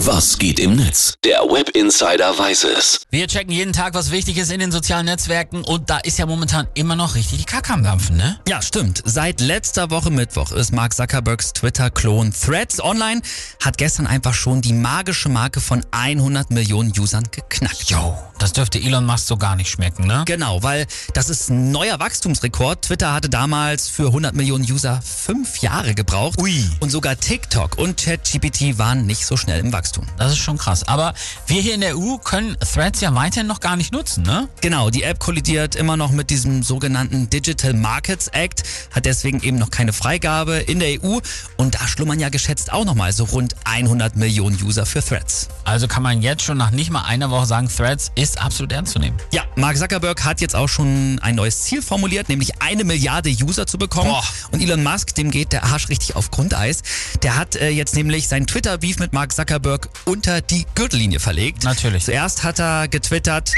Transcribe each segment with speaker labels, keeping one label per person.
Speaker 1: Was geht im Netz? Der Web Insider weiß es.
Speaker 2: Wir checken jeden Tag, was wichtig ist in den sozialen Netzwerken und da ist ja momentan immer noch richtig die Kacke am Dampfen, ne?
Speaker 3: Ja, stimmt. Seit letzter Woche Mittwoch ist Mark Zuckerbergs Twitter-Klon Threads online, hat gestern einfach schon die magische Marke von 100 Millionen Usern geknackt.
Speaker 2: Jo, das dürfte Elon Musk so gar nicht schmecken, ne?
Speaker 3: Genau, weil das ist ein neuer Wachstumsrekord. Twitter hatte damals für 100 Millionen User fünf Jahre gebraucht.
Speaker 2: Ui.
Speaker 3: Und sogar TikTok und ChatGPT waren nicht so schnell im Wachstum.
Speaker 2: Das ist schon krass. Aber wir hier in der EU können Threads ja weiterhin noch gar nicht nutzen, ne?
Speaker 3: Genau, die App kollidiert immer noch mit diesem sogenannten Digital Markets Act, hat deswegen eben noch keine Freigabe in der EU und da schlummern ja geschätzt auch nochmal so rund 100 Millionen User für Threads.
Speaker 2: Also kann man jetzt schon nach nicht mal einer Woche sagen, Threads ist absolut ernst zu nehmen.
Speaker 3: Ja, Mark Zuckerberg hat jetzt auch schon ein neues Ziel formuliert, nämlich eine Milliarde User zu bekommen.
Speaker 2: Boah.
Speaker 3: Und Elon Musk, dem geht der Arsch richtig auf Grundeis. Der hat äh, jetzt nämlich sein Twitter-Beef mit Mark Zuckerberg unter die Gürtellinie verlegt.
Speaker 2: Natürlich.
Speaker 3: Zuerst hat er getwittert,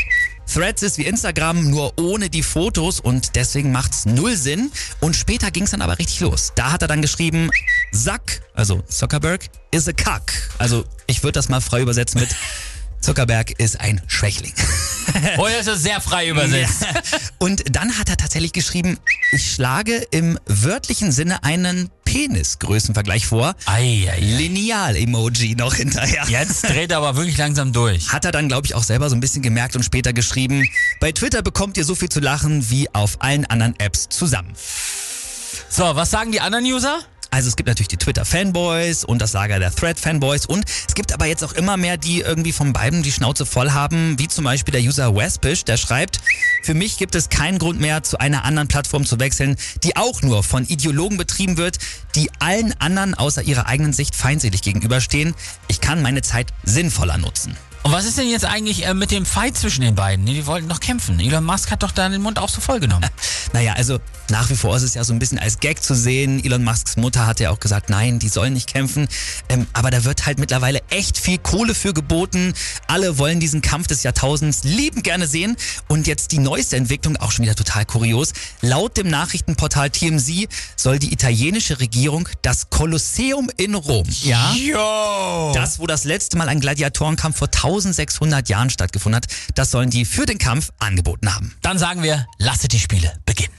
Speaker 3: Threads ist wie Instagram, nur ohne die Fotos und deswegen macht's null Sinn. Und später ging's dann aber richtig los. Da hat er dann geschrieben, Zuck, also Zuckerberg, is a cuck. Also ich würde das mal frei übersetzen mit Zuckerberg ist ein Schwächling.
Speaker 2: Oh, das ist sehr frei übersetzt.
Speaker 3: Und dann hat er tatsächlich geschrieben, ich schlage im wörtlichen Sinne einen Penisgrößenvergleich vor. Lineal-Emoji noch hinterher.
Speaker 2: Jetzt dreht er aber wirklich langsam durch.
Speaker 3: Hat er dann, glaube ich, auch selber so ein bisschen gemerkt und später geschrieben, bei Twitter bekommt ihr so viel zu lachen wie auf allen anderen Apps zusammen.
Speaker 2: So, was sagen die anderen User?
Speaker 3: Also es gibt natürlich die Twitter-Fanboys und das Lager der Thread-Fanboys und es gibt aber jetzt auch immer mehr, die irgendwie von beiden die Schnauze voll haben, wie zum Beispiel der User Wespish, der schreibt, für mich gibt es keinen Grund mehr, zu einer anderen Plattform zu wechseln, die auch nur von Ideologen betrieben wird, die allen anderen außer ihrer eigenen Sicht feindselig gegenüberstehen. Ich kann meine Zeit sinnvoller nutzen.
Speaker 2: Und was ist denn jetzt eigentlich äh, mit dem Fight zwischen den beiden? Die wollten doch kämpfen. Elon Musk hat doch da den Mund auch so voll genommen.
Speaker 3: Naja, also nach wie vor ist es ja so ein bisschen als Gag zu sehen. Elon Musks Mutter hat ja auch gesagt, nein, die sollen nicht kämpfen. Ähm, aber da wird halt mittlerweile echt viel Kohle für geboten. Alle wollen diesen Kampf des Jahrtausends liebend gerne sehen. Und jetzt die neueste Entwicklung, auch schon wieder total kurios. Laut dem Nachrichtenportal TMZ soll die italienische Regierung das Kolosseum in Rom, ja,
Speaker 2: Jo!
Speaker 3: das, wo das letzte Mal ein Gladiatorenkampf vor 1600 Jahren stattgefunden hat, das sollen die für den Kampf angeboten haben.
Speaker 2: Dann sagen wir, lasset die Spiele beginnen.